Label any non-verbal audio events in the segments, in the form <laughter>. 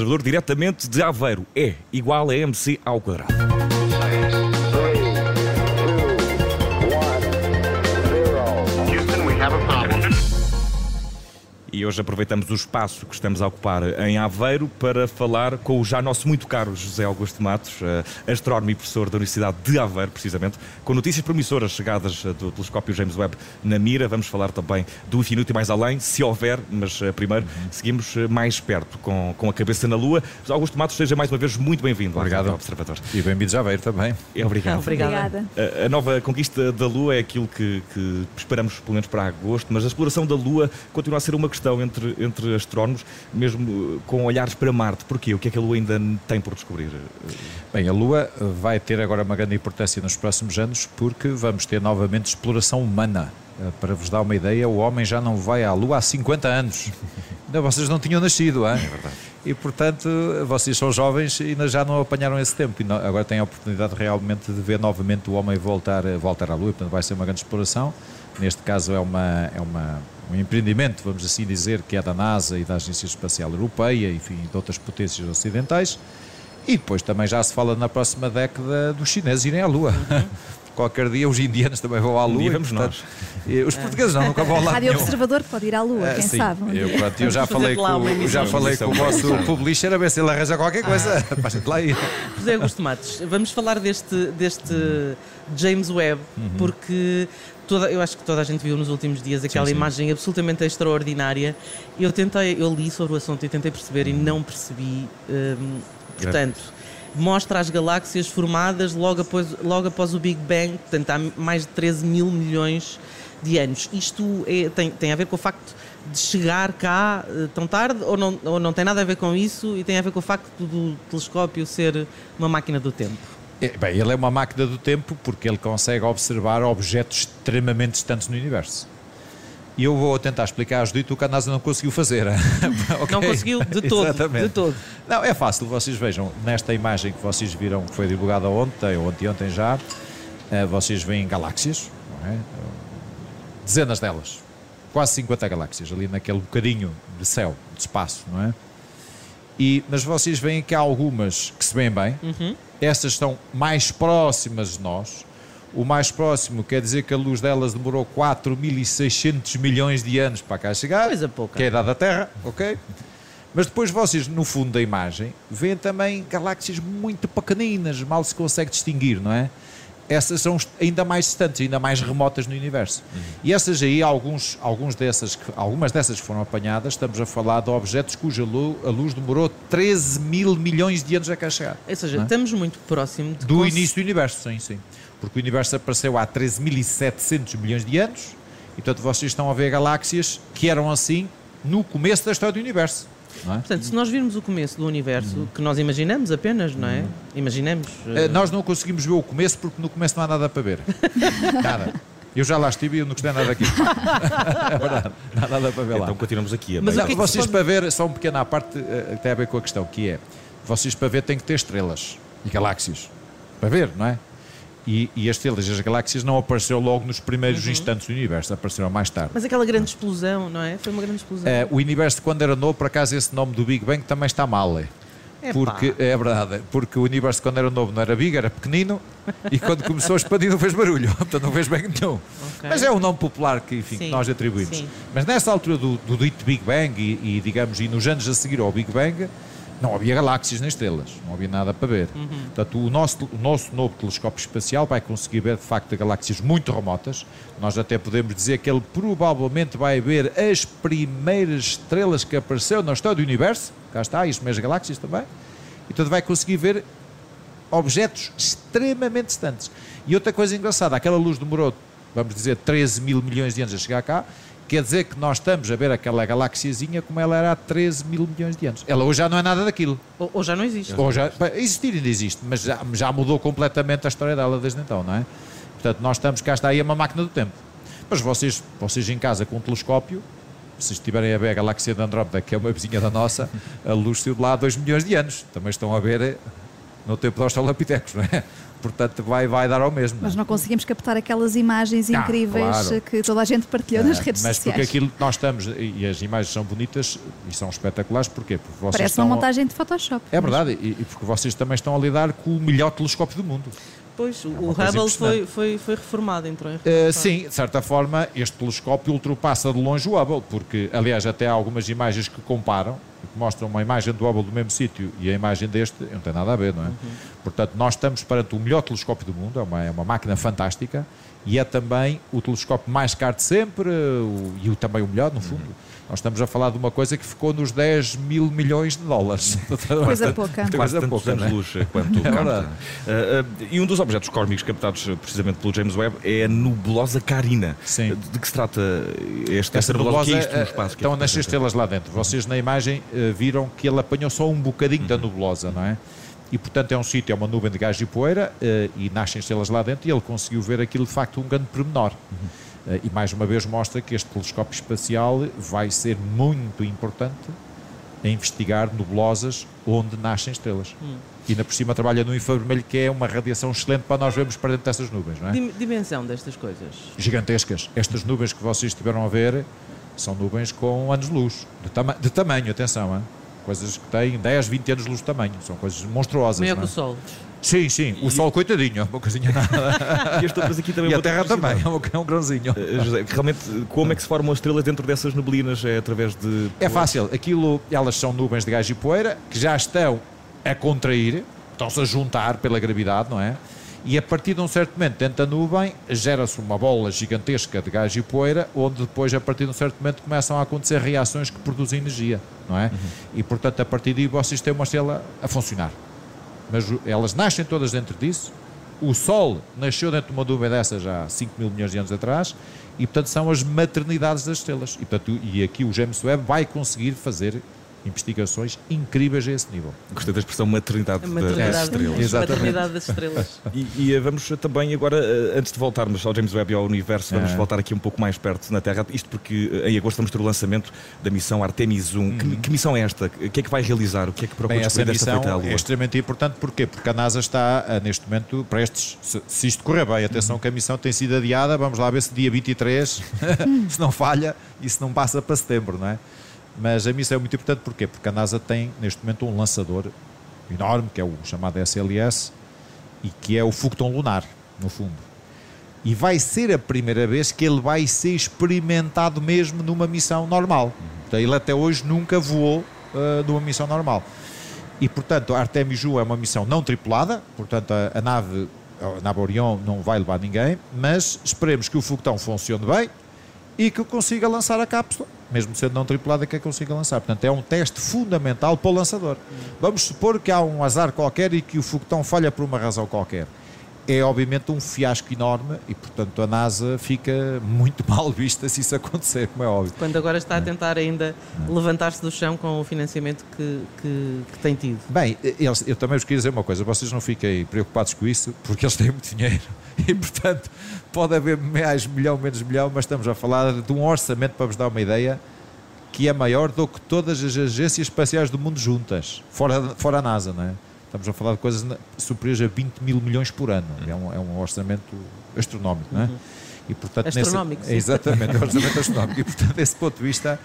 Observador, diretamente de Aveiro. É igual a MC ao quadrado. E hoje aproveitamos o espaço que estamos a ocupar em Aveiro para falar com o já nosso muito caro José Augusto Matos, eh, astrónomo e professor da Universidade de Aveiro, precisamente, com notícias promissoras chegadas eh, do telescópio James Webb na mira. Vamos falar também do infinito e mais além, se houver, mas eh, primeiro seguimos mais perto, com, com a cabeça na Lua. José Augusto Matos, seja mais uma vez muito bem-vindo Obrigado. ao Observador. E bem-vindos a Aveiro também. Obrigado. Obrigada. A, a nova conquista da Lua é aquilo que, que esperamos, pelo menos para agosto, mas a exploração da Lua continua a ser uma questão entre, entre astrónomos, mesmo eh, com olhares para Marte. Porquê? O que é que a Lua ainda tem por descobrir? Bem, a Lua vai ter agora uma grande importância nos próximos anos porque vamos ter novamente exploração humana. Eh, Para vos dar uma ideia, o homem já não vai à Lua há 50 anos. <laughs> Ainda vocês não tinham nascido, hein? É verdade. E portanto, vocês são jovens e ainda já não apanharam esse tempo. E no- agora têm a oportunidade realmente de ver novamente o homem voltar, voltar à Lua. Portanto, vai ser uma grande exploração. Neste caso, é, uma, é uma, um empreendimento, vamos assim dizer, que é da NASA e da Agência Espacial Europeia, enfim, de outras potências ocidentais. E depois também já se fala na próxima década dos chineses irem à Lua. <laughs> Qualquer dia os indianos também vão à Lua. e, vamos portanto, e Os portugueses não, nunca vão lá. Rádio nenhum. Observador pode ir à Lua, Ah, quem sim. sabe? um Eu, pronto, eu já falei, com, já falei com o vosso publisher a ver se ele arranja qualquer coisa para a gente lá ir. José Augusto Matos, vamos falar deste, deste James Webb, Uhum. porque toda, eu acho que toda a gente viu nos últimos dias aquela sim. imagem absolutamente extraordinária. Eu tentei, eu li sobre o assunto e tentei perceber e não percebi. hum, portanto, mostra as galáxias formadas logo após, logo após o Big Bang, portanto, há mais de 13 mil milhões de anos. Isto é- tem, tem a ver com o facto de chegar cá eh, tão tarde ou não, ou não tem nada a ver com isso e tem a ver com o facto do telescópio ser uma máquina do tempo? É, Bem, ele é uma máquina do tempo porque ele consegue observar objetos extremamente distantes no universo. E eu vou tentar explicar às dito o que a NASA não conseguiu fazer. <laughs> Ok? Não conseguiu de todo, de todo. Não, é fácil, vocês vejam, nesta imagem que vocês viram, que foi divulgada ontem ou anteontem já, eh, vocês veem galáxias, não é? dezenas delas, quase 50 galáxias, ali naquele bocadinho de céu, de espaço, não é? E, mas vocês veem que há algumas que se veem bem, estas estão mais próximas de nós. O mais próximo quer dizer que a luz delas demorou 4.600 milhões de anos para cá chegar, Coisa pouca. que é a idade da Terra, ok? Mas depois vocês, no fundo da imagem, veem também galáxias muito pequeninas, mal se consegue distinguir, não é? Essas são ainda mais distantes, ainda mais remotas no universo. E essas aí, alguns, alguns dessas, algumas dessas que foram apanhadas, estamos a falar de objetos cuja lu- a luz demorou 13 mil milhões de anos a cá chegar. Ou seja, é? estamos muito próximo de Do cons- início do universo, sim, sim. Porque o universo apareceu há 13.700 milhões de anos e, portanto, vocês estão a ver galáxias que eram assim no começo da história do universo. Não é? Portanto, se nós virmos o começo do universo, que nós imaginamos apenas, não é? Imaginamos. Eh, eh, nós não conseguimos ver o começo porque no começo não há nada para ver. <laughs> nada. Eu já lá estive e eu não gostei nada daquilo. <laughs> é verdade. Não há nada para ver lá. Então continuamos aqui. A Mas meio. o que é que vocês se para ver, só um pequeno à parte, que tem a ver com a questão, que é, vocês para ver têm que ter estrelas e galáxias. Para ver, não é? E, e as estrelas e as galáxias não apareceram logo nos primeiros Uhum. instantes do universo, apareceram mais tarde. Mas aquela grande explosão, não é? Foi uma grande explosão. Eh, o universo, quando era novo, por acaso esse nome do Big Bang também está mal. é? Epá. Porque, é verdade, porque o universo quando era novo não era big, era pequenino e quando começou a expandir não fez barulho, <laughs> portanto não fez bem nenhum. Ok. Mas é um nome popular que, enfim, que Sim, nós atribuímos. sim. Mas nessa altura do, do dito Big Bang e, e, digamos, e nos anos a seguir ao Big Bang, não havia galáxias nem estrelas, não havia nada para ver. Uhum. Portanto, o nosso, o nosso novo telescópio espacial vai conseguir ver, de facto, galáxias muito remotas. Nós até podemos dizer que ele provavelmente vai ver as primeiras estrelas que apareceram na história do universo. Cá está, e as primeiras galáxias também. E, portanto, vai conseguir ver objetos extremamente distantes. E outra coisa engraçada, aquela luz demorou, vamos dizer, 13 mil milhões de anos a chegar cá, quer dizer que nós estamos a ver aquela galaxiazinha como ela era há 13 mil milhões de anos. Ela hoje já não é nada daquilo. Ou, ou já não existe. Ou já, existir ainda existe, mas já, já mudou completamente a história dela desde então, não é? Portanto, nós estamos, cá está aí, é uma máquina do tempo. Mas vocês, vocês em casa com um telescópio, se estiverem a ver a galáxia de Andrómeda, que é uma vizinha da nossa, a luz saiu de lá há 2 milhões de anos. Também estão a ver eh, no tempo dos Australopithecus, não é? <laughs> Portanto, vai, vai dar ao mesmo. Mas não conseguimos captar aquelas imagens ah, incríveis claro. que toda a gente partilhou nas redes mas sociais. Mas porque aquilo que nós estamos, e as imagens são bonitas e são espetaculares, porquê? Porque vocês Parece estão... uma montagem de Photoshop. É verdade, e, e porque vocês também estão a lidar com o melhor telescópio do mundo. Pois, o Hubble foi, foi, foi reformado, entrou em uh, Sim, de certa forma, este telescópio ultrapassa de longe o Hubble, porque, aliás, até há algumas imagens que comparam, que mostram uma imagem do Hubble do mesmo sítio e a imagem deste, não tem nada a ver, não é? Uhum. Portanto, nós estamos perante o melhor telescópio do mundo, é uma, é uma máquina fantástica e é também o telescópio mais caro de sempre o, e o, também o melhor, no fundo. Uhum. Nós estamos a falar de uma coisa que ficou nos 10 mil milhões de dólares. <laughs> Coisa pouca. Coisa pouca, anos luz quanto é capta. Uh, uh, e um dos objetos cósmicos captados precisamente pelo James Webb é a nebulosa Carina. Sim. De que se trata esta, esta nebulosa? nebulosa que é isto no espaço? Estão nas estrelas lá dentro. Vocês na imagem uh, viram que ele apanhou só um bocadinho uhum. da nebulosa, não é? E portanto é um sítio, é uma nuvem de gás e poeira uh, e nascem estrelas lá dentro e ele conseguiu ver aquilo de facto um grande pormenor. Uhum. Uh, e mais uma vez mostra que este telescópio espacial vai ser muito importante a investigar nebulosas onde nascem estrelas. Hum. E ainda por cima trabalha no infravermelho, que é uma radiação excelente para nós vermos para dentro dessas nuvens, não é? Dimensão destas coisas? Gigantescas. Estas nuvens que vocês estiveram a ver são nuvens com anos-luz, de, tama de tamanho, atenção, hein? Coisas que têm 10, 20 anos de luz de tamanho, são coisas monstruosas. Maior que o Sol. Sim, sim, o Sol coitadinho, uma coisinha nada. <laughs> e, aqui também e a Terra também, é um grãozinho. Uh, José, realmente, como é que se formam as estrelas dentro dessas neblinas? É através de. É fácil, aquilo, elas são nuvens de gás e poeira que já estão a contrair, estão-se a juntar pela gravidade, não é? E a partir de um certo momento, dentro da nuvem, gera-se uma bola gigantesca de gás e poeira, onde depois, a partir de um certo momento, começam a acontecer reações que produzem energia, não é? Uhum. E portanto, a partir daí, vocês têm uma estrela a funcionar mas elas nascem todas dentro disso. O Sol nasceu dentro de uma nuvem dessa já há 5 mil milhões de anos atrás e, portanto, são as maternidades das estrelas. E, portanto, e aqui o James Webb vai conseguir fazer investigações incríveis a esse nível. Gostei da expressão maternidade, maternidade das estrelas. Exatamente. Maternidade das estrelas. <laughs> E, e, eh, vamos também agora, eh, antes de voltarmos ao James Webb e ao universo, vamos é. voltar aqui um pouco mais perto na Terra. Isto porque eh, em agosto vamos ter o lançamento da missão Artemis 1. Hum. Que, que, missão é esta? O que é que vai realizar? O que é que procura Bem, essa missão é extremamente importante. Porquê? Porque a NASA está, neste momento, prestes, se, se isto correr bem, atenção uhum. que a missão tem sido adiada, vamos lá ver se dia 23, <laughs> <laughs> se não falha e se não passa para setembro, não é? Mas a missão é muito importante porquê? Porque a NASA tem neste momento um lançador enorme, que é o chamado SLS, e que é o foguetão lunar, no fundo. E vai ser a primeira vez que ele vai ser experimentado mesmo numa missão normal. Então, ele até hoje nunca voou uh, numa missão normal. E portanto, a Artemis 1 é uma missão não tripulada, portanto, a, a nave, a nave Orion não vai levar ninguém, mas esperemos que o foguetão funcione bem e que consiga lançar a cápsula mesmo sendo não tripulada, que a consiga lançar. Portanto, é um teste fundamental para o lançador. Vamos supor que há um azar qualquer e que o foguetão falha por uma razão qualquer. É obviamente um fiasco enorme e, portanto, a NASA fica muito <laughs> mal vista se isso acontecer, como é óbvio. Quando agora está a tentar ainda levantar-se do chão com o financiamento que, que, que tem tido. Bem, eles, eu também vos queria dizer uma coisa: vocês não fiquem preocupados com isso, porque eles têm muito dinheiro <laughs> e, portanto, pode haver mais milhão, menos milhão, mas estamos a falar de um orçamento, para vos dar uma ideia, que é maior do que todas as agências espaciais do mundo juntas, fora, fora a NASA, não é? Estamos a falar de coisas superiores a 20 mil milhões por ano. É um, é um orçamento astronómico, não é? E, portanto, astronómico, nesse, Exatamente, é um <laughs> orçamento astronómico. E, portanto, desse ponto de vista,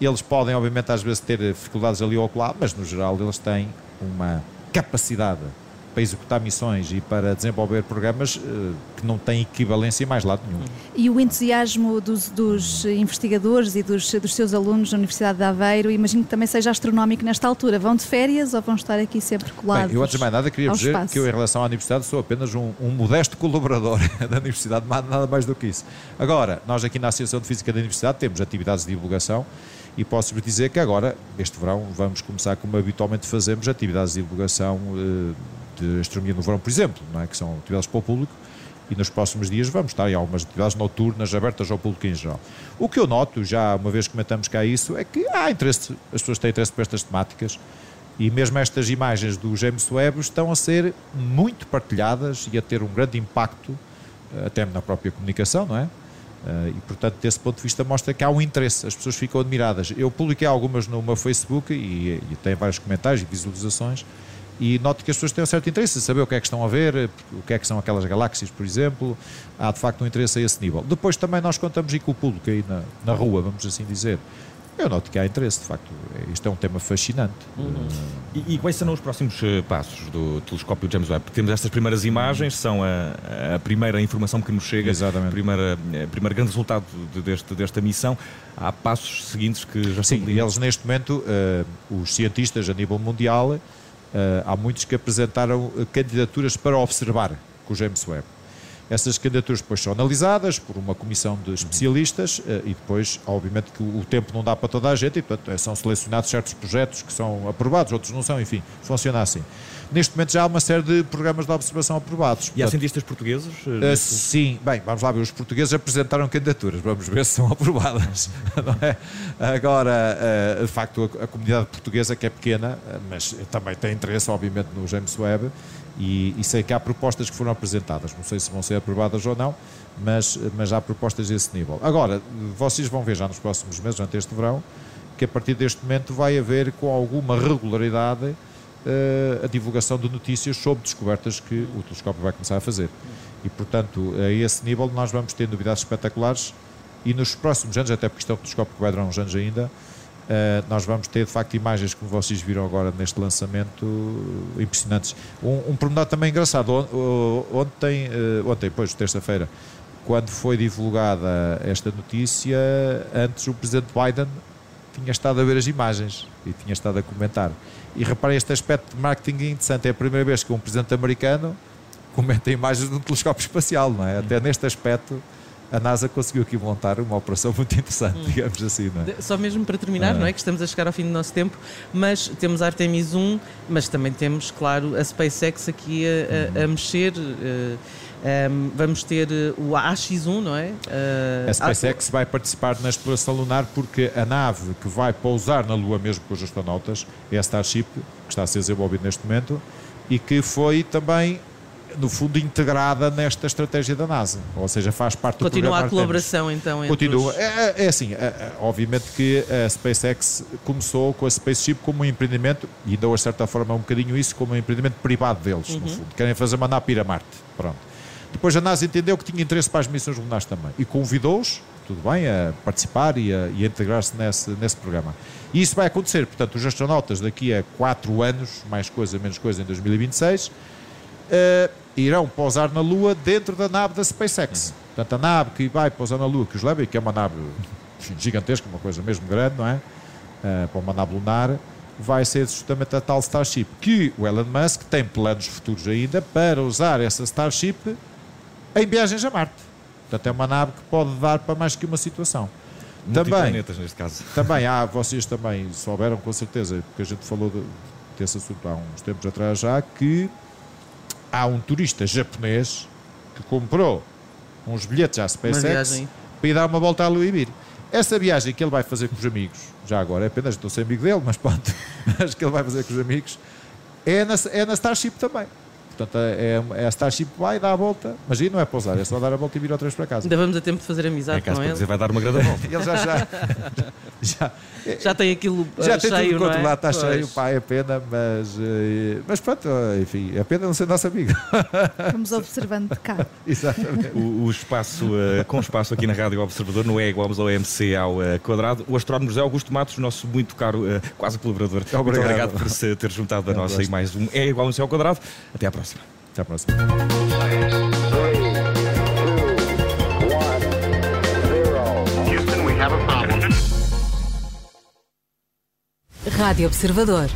eles podem, obviamente, às vezes ter dificuldades ali ou lá, mas, no geral, eles têm uma capacidade para executar missões e para desenvolver programas uh, que não têm equivalência em mais lado nenhum. E o entusiasmo dos, dos investigadores e dos, dos, seus alunos da Universidade de Aveiro, imagino que também seja astronómico nesta altura. Vão de férias ou vão estar aqui sempre colados? Bem, eu antes de mais nada queria dizer espaço. que eu, em relação à Universidade, sou apenas um, um modesto colaborador <laughs> da Universidade, nada mais do que isso. Agora, nós aqui na Associação de Física da Universidade temos atividades de divulgação e posso-vos dizer que agora, este verão, vamos começar, como habitualmente fazemos, atividades de divulgação eh, de astronomia no verão, por exemplo, não é? que são atividades para o público, e nos próximos dias vamos estar em algumas atividades noturnas abertas ao público em geral. O que eu noto, já uma vez comentamos cá isso, é que há interesse, as pessoas têm interesse por estas temáticas e mesmo estas imagens do James Webb estão a ser muito partilhadas e a ter um grande impacto, eh, até na própria comunicação, não é? Eh, e portanto, desse ponto de vista, mostra que há um interesse, as pessoas ficam admiradas. Eu publiquei algumas no meu Facebook e, e tem vários comentários e visualizações E noto que as pessoas têm um certo interesse em saber o que é que estão a ver, o que é que são aquelas galáxias, por exemplo. Há de facto um interesse a esse nível. Depois também nós contamos aí com o público aí na, na rua, vamos assim dizer. Eu noto que há interesse, de facto. Isto é um tema fascinante. Uhum. E, e, quais serão os próximos uh, passos do telescópio James Webb? Temos estas primeiras imagens, são a, a primeira informação que nos chega, Exatamente. o primeiro, primeiro grande resultado de, deste, desta missão. Há passos seguintes que já Sim, eles neste momento, uh, os cientistas a nível mundial, há muitos que apresentaram candidaturas para observar com o James Webb. Essas candidaturas depois são analisadas por uma comissão de especialistas eh, e depois, obviamente, que o tempo não dá para toda a gente e, portanto, são selecionados certos projetos que são aprovados, outros não são, enfim, funciona assim. Neste momento já há uma série de programas de observação aprovados. E há cientistas portugueses? Uh, sim, bem, vamos lá ver, os portugueses apresentaram candidaturas, vamos ver se são <laughs> aprovadas. É? Agora, uh, de facto, a, a, comunidade portuguesa, que é pequena, mas também tem interesse, obviamente, no James Webb, e, e, sei que há propostas que foram apresentadas, não sei se vão ser aprovadas ou não, mas, mas há propostas desse nível. Agora, vocês vão ver já nos próximos meses, durante este verão, que a partir deste momento vai haver com alguma regularidade uh, a divulgação de notícias sobre descobertas que o telescópio vai começar a fazer. E, portanto, a esse nível nós vamos ter novidades espetaculares e nos próximos anos, até porque isto é um telescópio que vai durar uns anos ainda, Uh, nós vamos ter de facto imagens como vocês viram agora neste lançamento impressionantes. Um, um pormenor também engraçado, ontem, uh, ontem, pois, terça-feira, quando foi divulgada esta notícia, antes o presidente Biden tinha estado a ver as imagens e tinha estado a comentar. E reparem este aspecto de marketing interessante, é a primeira vez que um presidente americano comenta imagens de um telescópio espacial, não é? Até neste aspecto a NASA conseguiu aqui montar uma operação <laughs> muito interessante, hum. digamos assim. Não é? Só mesmo para terminar, ah. não é? Que estamos a chegar ao fim do nosso tempo, mas temos a Artemis 1, mas também temos, claro, a SpaceX aqui a, a, a mexer. Uh, eh, um, vamos ter eh, o AX1, não é? Uh, a SpaceX vai participar na exploração lunar porque a nave que vai pousar na Lua mesmo com os astronautas é a Starship, que está a ser desenvolvida neste momento e que foi também no fundo, integrada nesta estratégia da NASA. Ou seja, faz parte do Continua a colaboração, então, entre Continua. Os... É, é, assim, é, é, obviamente que a SpaceX começou com a Spaceship como um empreendimento, e deu, a certa forma, um bocadinho isso como um empreendimento privado deles, uhum. no fundo. Querem fazer uma nave a Marte. Pronto. Depois a NASA entendeu que tinha interesse para as missões lunares também e convidou-os, tudo bem, a participar e a, a integrar-se nesse, nesse programa. E isso vai acontecer, portanto, os astronautas daqui a 4 anos, mais coisa, menos coisa, em 2026, uh, irão pousar na Lua dentro da nave da SpaceX. Uhum. Portanto, a nave que vai pousar na Lua, que os leva, e que é uma nave gigantesca, uma coisa mesmo grande, não é? Uh, para uma nave lunar, vai ser justamente a tal Starship, que o Elon Musk tem planos futuros ainda para usar essa Starship em viagens a Marte. Portanto, é uma nave que pode dar para mais que uma situação. Também, neste caso. <laughs> Também há, vocês também souberam com certeza, porque a gente falou de, desse assunto há uns tempos atrás já, que há um turista japonês que comprou uns bilhetes à SpaceX para ir dar uma volta e vir. Essa viagem que ele vai fazer com os amigos, já agora é apenas estou sem amigo dele, mas pronto, <laughs> mas que ele vai fazer com os amigos, é na, é na Starship também. Portanto, é, é a Starship vai dar a volta, mas aí não é pousar, é só dar a volta e vir outra vez para casa. Ainda vamos a tempo de fazer amizade é com ele. Dizer, vai dar uma grande <laughs> volta. ele já já, já, <laughs> já tem aquilo já tem cheio, tudo controlado, é? está pois. cheio, pá, é pena, mas, eh, mas pronto, enfim, é pena não ser nosso amigo. <laughs> Vamos observando de cá. Exatamente. O, o espaço, uh, com espaço aqui na Rádio Observador, não é igual ao MC ao uh, quadrado. O astrónomo José Augusto Matos, nosso muito caro, uh, quase colaborador. Obrigado. Muito obrigado por se ter juntado a nossa e mais um É igual ao MC ao quadrado. Até à próxima. Até à próxima. Rádio Observador.